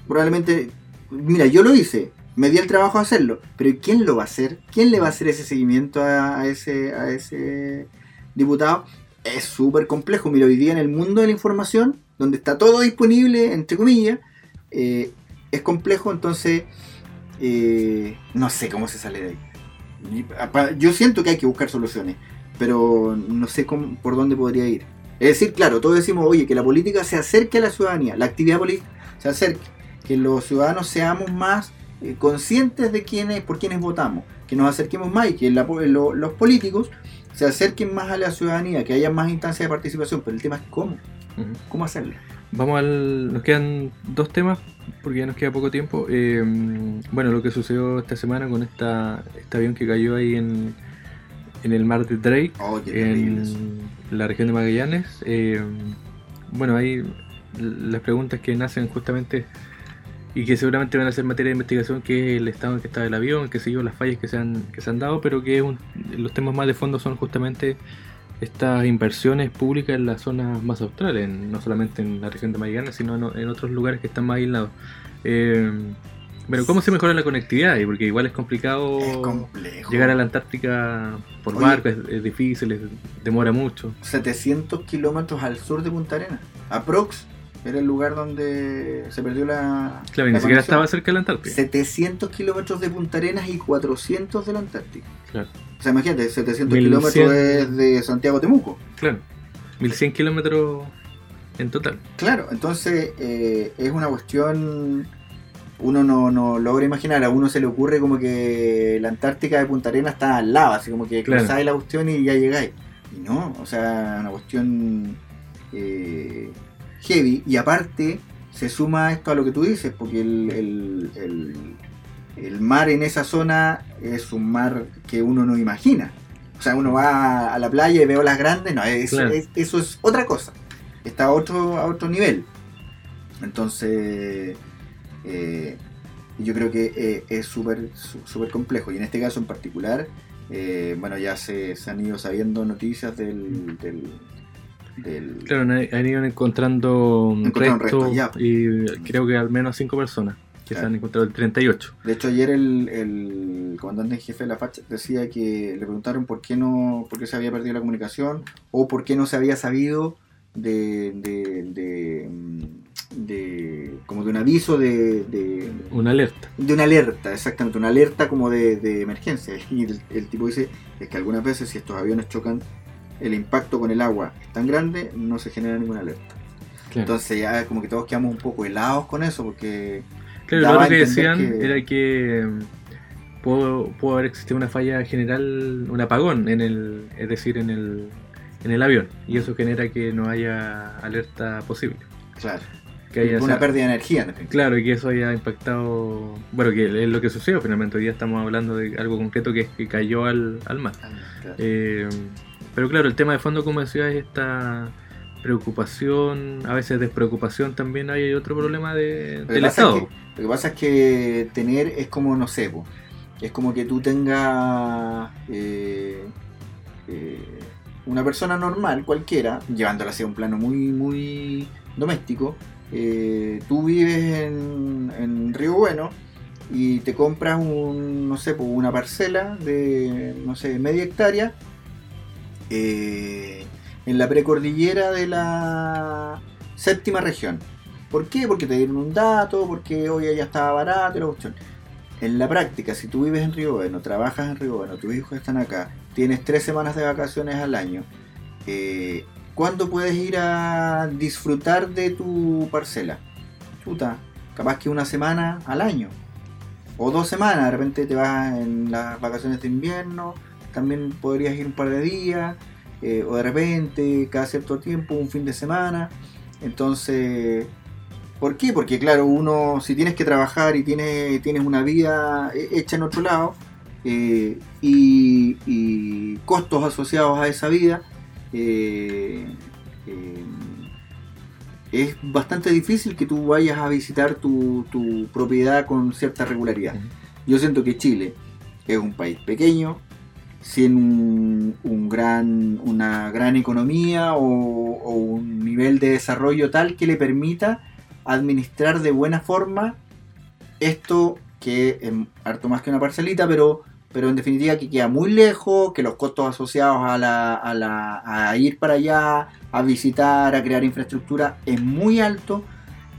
probablemente, mira, yo lo hice, me di el trabajo de hacerlo, pero ¿quién lo va a hacer? ¿Quién le va a hacer ese seguimiento a, ese, a ese diputado? Es súper complejo. Mira, hoy día en el mundo de la información, donde está todo disponible, entre comillas, eh, es complejo, entonces eh, no sé cómo se sale de ahí. Yo siento que hay que buscar soluciones, pero no sé por dónde podría ir. Es decir, claro, todos decimos, oye, que la política se acerque a la ciudadanía, la actividad política se acerque, que los ciudadanos seamos más eh, conscientes de quiénes, por quiénes votamos, que nos acerquemos más y que la po- lo- los políticos se acerquen más a la ciudadanía, que haya más instancias de participación, pero el tema es cómo, cómo hacerlo. Vamos al. Nos quedan dos temas, porque ya nos queda poco tiempo. Eh, bueno, lo que sucedió esta semana con esta, este avión que cayó ahí en, en el mar de Drake, Oh, en la región de Magallanes. Eh, bueno, ahí las preguntas que nacen justamente y que seguramente van a ser materia de investigación, que es el estado en que está el avión, qué sé yo, las fallas que se han, que se han dado, pero que un- los temas más de fondo son justamente estas inversiones públicas en las zonas más australes, en- no solamente en la región de Magallanes, sino en, en otros lugares que están más aislados. Eh, pero ¿cómo se mejora la conectividad? Porque igual es complicado Es llegar a la Antártica por Oye. barco, es, es difícil, es- demora mucho. 700 kilómetros al sur de Punta Arenas. Aprox era el lugar donde se perdió la. Claro, y la ni siquiera estaba cerca de la Antártica. 700 kilómetros de Punta Arenas y 400 de la Antártica. Claro. O sea, imagínate, 700 1100. kilómetros es de Santiago Temuco. Claro, 1100 kilómetros en total. Claro, entonces eh, es una cuestión. Uno no, no logra imaginar, a uno se le ocurre como que la Antártica de Punta Arenas está al lado, así como que Claro. cruzáis la cuestión y ya llegáis. Y no, o sea, una cuestión eh, heavy. Y aparte, se suma esto a lo que tú dices, porque el, el- el- el mar en esa zona es un mar que uno no imagina. O sea, uno va a la playa y ve olas grandes, no, eso, Claro. es, eso es otra cosa. Está a otro, a otro nivel. Entonces, eh, yo creo que eh, es súper súper complejo. Y en este caso en particular, eh, bueno, ya se, se han ido sabiendo noticias del... del, del- Claro, han, ido encontrando restos restos, ya. y creo que al menos 5 personas que se Claro. han encontrado, el 38. De hecho, ayer el, el comandante en jefe de la facha decía que le preguntaron por qué no, por qué se había perdido la comunicación o por qué no se había sabido de, de, de, mm, de- como de un aviso de, de, Una alerta. de una alerta, exactamente, una alerta como de, de emergencia. Y el, el tipo dice es que algunas veces si estos aviones chocan, el impacto con el agua es tan grande, no se genera ninguna alerta. Claro. Entonces ya como que todos quedamos un poco helados con eso porque Claro, lo otro que decían que- era que mm, pudo, pudo haber existido una falla general, un apagón en el, es decir, en el, en el avión, y eso genera que no haya alerta posible. claro, Que haya, una o sea, pérdida de energía en definitiva. Claro, y que eso haya impactado, bueno, que es lo que sucedió finalmente, hoy día estamos hablando de algo concreto que es que cayó al, al mar. Claro. Eh, pero claro, el tema de fondo, como decía, es esta preocupación, a veces despreocupación también hay otro problema de, Lo del es Estado. que- lo que pasa es que tener es como, no sé, po, es como que tú tengas eh, eh, una persona normal, cualquiera, llevándola hacia un plano muy, muy doméstico. eh, tú vives en, en Río Bueno y te compras un, no sé, po, una parcela de, no sé, media hectárea eh, en la precordillera de la séptima región. ¿Por qué? Porque te dieron un dato, porque hoy ya estaba barato la cuestión. En la práctica, si tú vives en Río Bueno, trabajas en Río Bueno, tus hijos están acá, tienes tres semanas de vacaciones al año, eh, ¿cuándo puedes ir a disfrutar de tu parcela? Chuta, capaz que una semana al año. O dos semanas, de repente te vas en las vacaciones de invierno, también podrías ir un par de días, eh, o de repente cada cierto tiempo, un fin de semana. Entonces, ¿por qué? Porque claro, uno, si tienes que trabajar y tienes, tienes una vida hecha en otro lado, eh, y, y, costos asociados a esa vida, eh, eh, es bastante difícil que tú vayas a visitar tu, tu propiedad con cierta regularidad. Yo siento que Chile es un país pequeño, sin un, gran, una gran economía o, o, un nivel de desarrollo tal que le permita administrar de buena forma esto que es harto más que una parcelita, pero pero en definitiva que queda muy lejos, que los costos asociados a, la, a, la, a ir para allá, a visitar, a crear infraestructura es muy alto.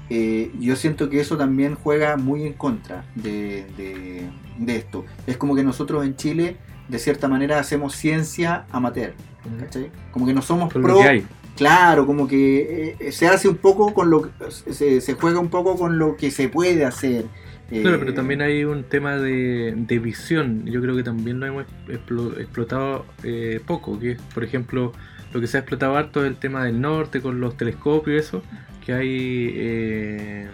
Eh, yo siento que eso también juega muy en contra de, de, de, esto. Es como que nosotros en Chile, de cierta manera, hacemos ciencia amateur. ¿cachai? Como que no somos Con pro. lo que hay. Claro, como que eh, se hace un poco con lo se, se juega un poco con lo que se puede hacer. Claro, Eh, pero también hay un tema de, de visión. Yo creo que también lo hemos explo- explotado eh, poco. Que es, por ejemplo, lo que se ha explotado harto es el tema del norte con los telescopios y eso. Que hay eh,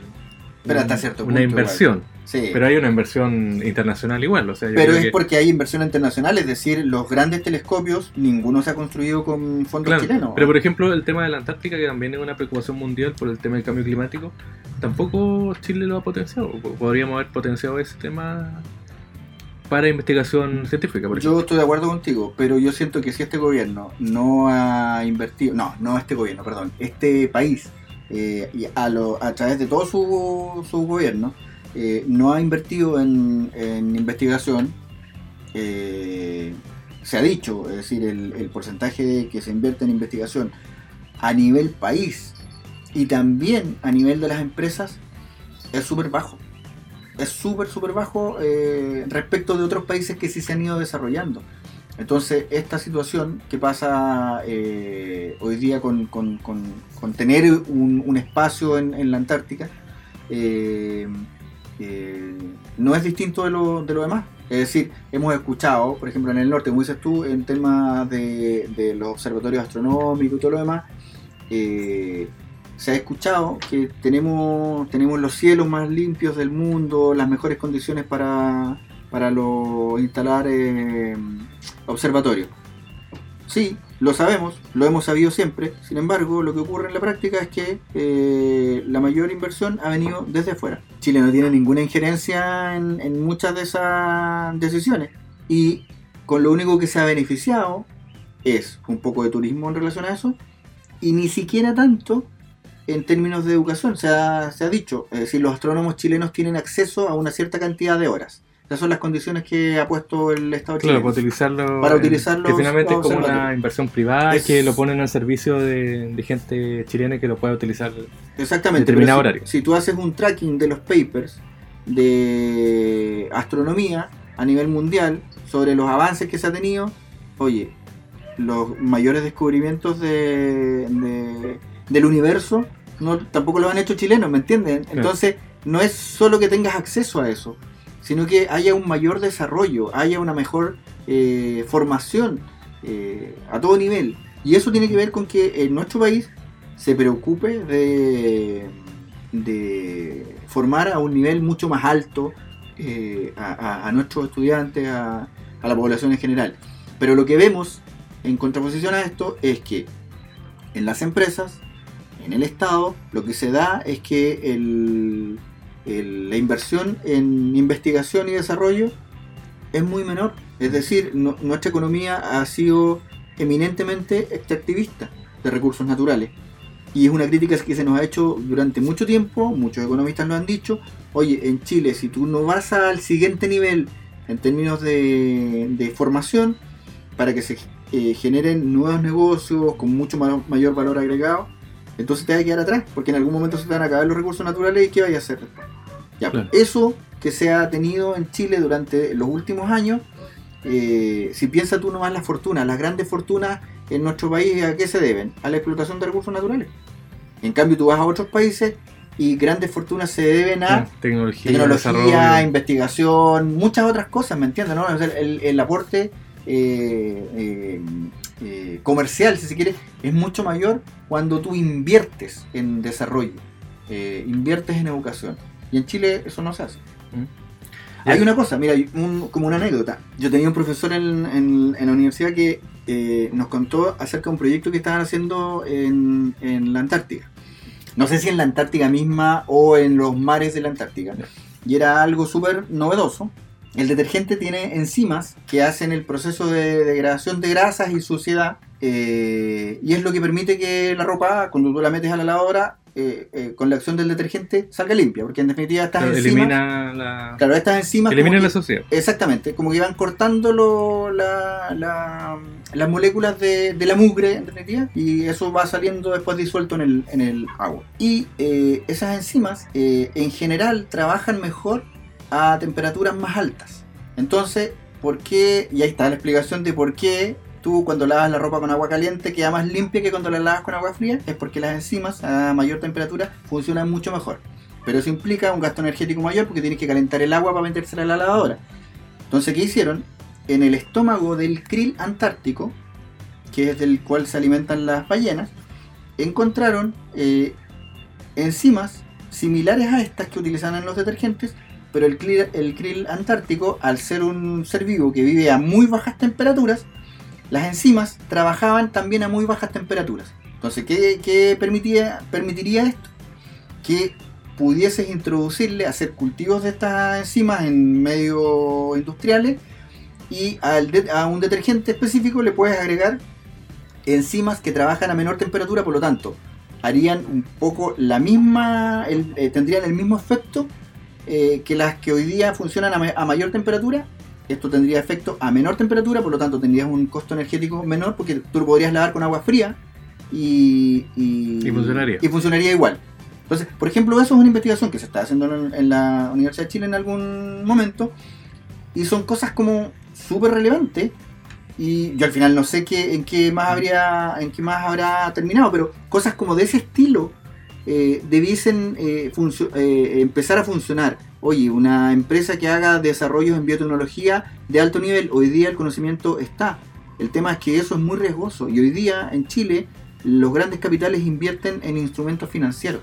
Pero hasta una inversión. Sí. Pero hay una inversión internacional igual. O sea, yo Pero es que- porque hay inversión internacional, es decir, los grandes telescopios, ninguno se ha construido con fondos Claro, chilenos. pero por ejemplo el tema de la Antártica, que también es una preocupación mundial por el tema del cambio climático, tampoco Chile lo ha potenciado. Podríamos haber potenciado ese tema para investigación científica, por. Yo estoy de acuerdo contigo, pero yo siento que si este gobierno no ha invertido, no, no este gobierno, perdón, este país, eh, y a, lo- a través de todo su, gobierno, eh, no ha invertido en, en investigación, eh, se ha dicho, es decir, el, el porcentaje que se invierte en investigación a nivel país y también a nivel de las empresas es súper bajo. Es súper, súper bajo eh, respecto de otros países que sí se han ido desarrollando. Entonces, esta situación que pasa eh, hoy día con, tener un, espacio en, la Antártica, eh, eh, no es distinto de lo, de lo demás. Es decir, hemos escuchado, por ejemplo, en el norte, como dices tú, en temas de, de los observatorios astronómicos y todo lo demás, se ha escuchado que tenemos, tenemos los cielos más limpios del mundo, las mejores condiciones para, para lo, instalar eh, observatorios. Sí, lo sabemos, lo hemos sabido siempre. Sin embargo, lo que ocurre en la práctica es que eh, la mayor inversión ha venido desde afuera. Chile no tiene ninguna injerencia en, en muchas de esas decisiones. Y con lo único que se ha beneficiado es un poco de turismo en relación a eso. Y ni siquiera tanto en términos de educación. Se ha, se ha dicho, es decir, los astrónomos chilenos tienen acceso a una cierta cantidad de horas. Esas son las condiciones que ha puesto el Estado Claro, chileno. para utilizarlo. Para en- utilizarlos Que finalmente es como una inversión privada Es- que lo ponen al servicio de, de gente chilena que lo pueda utilizar. Exactamente. determinado pero si- horario. Si, tú haces un tracking de los papers de astronomía a nivel mundial sobre los avances que se ha tenido, oye, los mayores descubrimientos de, de- del universo no, tampoco los han hecho chilenos, ¿me entienden? Entonces, no es solo que tengas acceso a eso, sino que haya un mayor desarrollo, haya una mejor eh, formación eh, a todo nivel. Y eso tiene que ver con que en nuestro país se preocupe de, formar a un nivel mucho más alto eh, a, nuestros estudiantes, a la población en general. Pero lo que vemos en contraposición a esto es que en las empresas, en el Estado, lo que se da es que el- la inversión en investigación y desarrollo es muy menor. Es decir, nuestra economía ha sido eminentemente extractivista de recursos naturales. Y es una crítica que se nos ha hecho durante mucho tiempo, muchos economistas lo han dicho, oye, en Chile si tú no vas al siguiente nivel en términos de, formación, para que se eh, generen nuevos negocios con mucho ma- mayor valor agregado, entonces te vas a quedar atrás, porque en algún momento se te van a acabar los recursos naturales y ¿qué vaya a hacer? Ya, Claro. eso que se ha tenido en Chile durante los últimos años, eh, si piensas tú nomás las fortunas, las grandes fortunas en nuestro país, ¿a qué se deben? A la explotación de recursos naturales. En cambio, tú vas a otros países y grandes fortunas se deben a Tecnología, tecnología, investigación, muchas otras cosas, ¿me entiendes? No? O sea, el, el aporte eh, eh, eh, comercial, si se quiere, es mucho mayor cuando tú inviertes en desarrollo, inviertes en educación. Y en Chile eso no se hace. Mm. Hay una cosa, mira, un- como una anécdota. Yo tenía un profesor en, en- en la universidad que nos contó acerca de un proyecto que estaban haciendo en, en la Antártica. No sé si en la Antártica misma o en los mares de la Antártica. Y era algo súper novedoso. El detergente tiene enzimas que hacen el proceso de degradación de grasas y suciedad. eh, y es lo que permite que la ropa, cuando tú la metes a la lavadora, eh, eh, con la acción del detergente, salga limpia. Porque en definitiva estas Claro, enzimas... elimina la, Claro, estas enzimas... elimina como la sociedad. Exactamente, como que van cortando lo- la- la- las moléculas de, de la mugre, en definitiva, y eso va saliendo después disuelto en el, en el agua. Y esas enzimas, en general, trabajan mejor a temperaturas más altas. Entonces, ¿por qué? Y ahí está la explicación de por qué tú cuando lavas la ropa con agua caliente queda más limpia que cuando la lavas con agua fría. Es porque las enzimas a mayor temperatura funcionan mucho mejor. Pero eso implica un gasto energético mayor porque tienes que calentar el agua para metérsela a la lavadora. Entonces, ¿qué hicieron? En el estómago del krill antártico, que es del cual se alimentan las ballenas, encontraron eh, enzimas similares a estas que utilizan en los detergentes, pero el krill, antártico, al ser un ser vivo que vive a muy bajas temperaturas, las enzimas trabajaban también a muy bajas temperaturas. Entonces, ¿qué, permitiría esto? Que pudieses introducirle, hacer cultivos de estas enzimas en medios industriales y a un detergente específico le puedes agregar enzimas que trabajan a menor temperatura, por lo tanto, harían un poco la misma, eh, tendrían el mismo efecto eh, que las que hoy día funcionan a, ma- a mayor temperatura. Esto tendría efecto a menor temperatura, por lo tanto tendrías un costo energético menor porque tú lo podrías lavar con agua fría y, y, Y funcionaría. y funcionaría igual. Entonces, por ejemplo, eso es una investigación que se está haciendo en, en la Universidad de Chile en algún momento y son cosas como súper relevantes y yo al final no sé qué, en qué más habría en qué más habrá terminado pero cosas como de ese estilo eh, debiesen eh, eh, empezar a funcionar oye una empresa que haga desarrollos en biotecnología de alto nivel hoy día el conocimiento está el tema es que eso es muy riesgoso y hoy día en Chile los grandes capitales invierten en instrumentos financieros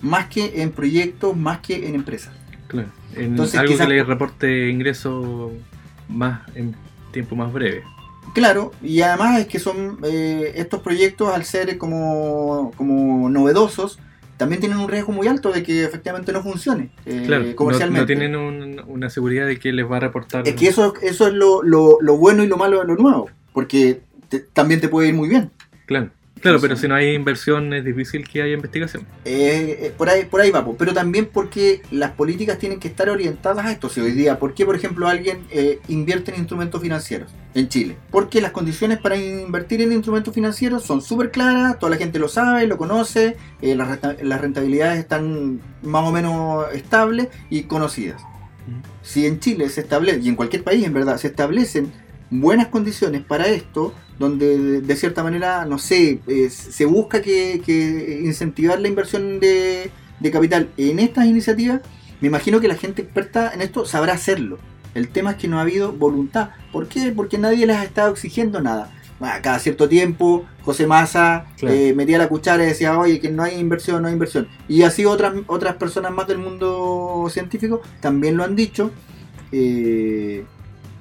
más que en proyectos más que en empresas Claro. En Entonces, algo quizás- que le reporte ingreso más en tiempo más breve. Claro, y además es que son eh, estos proyectos al ser como, como novedosos, también tienen un riesgo muy alto de que efectivamente no funcione eh, Claro, no, comercialmente. no tienen un- una seguridad de que les va a reportar. Es que eso, eso es lo, lo- lo bueno y lo malo de lo nuevo, porque te- también te puede ir muy bien. Claro, claro pero si no hay inversión es difícil que haya investigación. Eh, eh, por ahí por ahí va, pero también porque las políticas tienen que estar orientadas a esto. Si hoy día, ¿por qué por ejemplo alguien eh, invierte en instrumentos financieros en Chile? Porque las condiciones para invertir en instrumentos financieros son súper claras, toda la gente lo sabe, lo conoce, eh, las rentabilidades están más o menos estables y conocidas. Si en Chile se establece, y en cualquier país en verdad, se establecen buenas condiciones para esto, donde de, cierta manera, no sé, eh, se busca que, que incentivar la inversión de, de capital en estas iniciativas, me imagino que la gente experta en esto sabrá hacerlo. El tema es que no ha habido voluntad. ¿Por qué? Porque nadie les ha estado exigiendo nada. Cada cierto tiempo, José Massa Claro. eh, metía la cuchara y decía, oye, que no hay inversión, no hay inversión. Y así otras, otras personas más del mundo científico también lo han dicho. eh,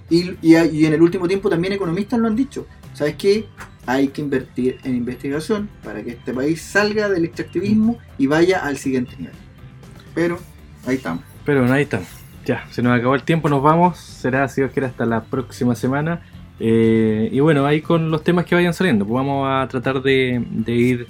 y, y- y en el último tiempo también economistas lo han dicho. ¿Sabes qué? Hay que invertir en investigación para que este país salga del extractivismo y vaya al siguiente nivel. Pero ahí estamos. Pero bueno, ahí están. Ya, se nos acabó el tiempo, nos vamos. Será, si Dios quiere, hasta la próxima semana. Eh, y bueno, ahí con los temas que vayan saliendo, pues vamos a tratar de, de ir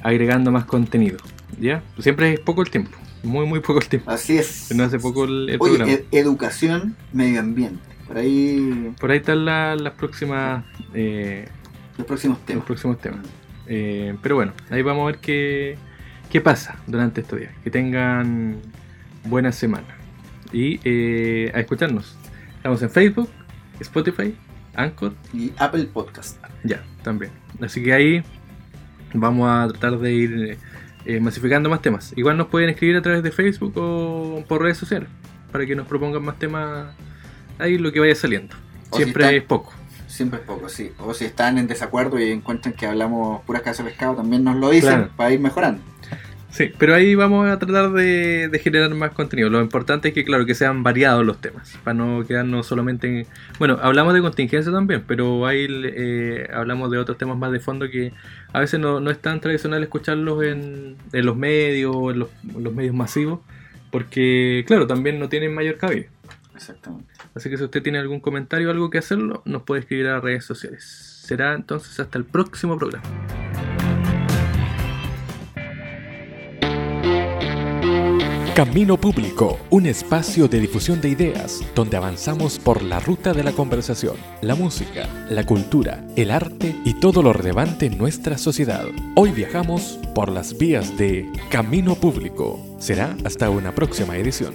agregando más contenido. ¿Ya? Siempre es poco el tiempo, muy, muy poco el tiempo. Así es. Nos hace poco el, el Oye, programa. ed- educación, medio ambiente. Por ahí Por ahí están la- las próximas, eh, los próximos los temas. próximos temas. Eh, pero bueno, ahí vamos a ver qué, qué pasa durante estos días. Que tengan buena semana. Y eh, a escucharnos. Estamos en Facebook, Spotify, Anchor. Y Apple Podcast. Ya, también. Así que ahí vamos a tratar de ir eh, masificando más temas. Igual nos pueden escribir a través de Facebook o por redes sociales para que nos propongan más temas ahí lo que vaya saliendo. O si Siempre están- es poco. Siempre es poco, sí. O si están en desacuerdo y encuentran que hablamos puras casas de pescado, también nos lo dicen Claro. para ir mejorando. Sí, pero ahí vamos a tratar de, de generar más contenido. Lo importante es que, claro, que sean variados los temas, para no quedarnos solamente en... Bueno, hablamos de contingencia también, pero ahí eh, hablamos de otros temas más de fondo que a veces no, no es tan tradicional escucharlos en, en los medios o en los, en los medios masivos, porque, claro, también no tienen mayor cabida. Exactamente. Así que si usted tiene algún comentario o algo que hacerlo, nos puede escribir a las redes sociales. Será entonces hasta el próximo programa. Camino Público, un espacio de difusión de ideas donde avanzamos por la ruta de la conversación, la música, la cultura, el arte y todo lo relevante en nuestra sociedad. Hoy viajamos por las vías de Camino Público. Será hasta una próxima edición.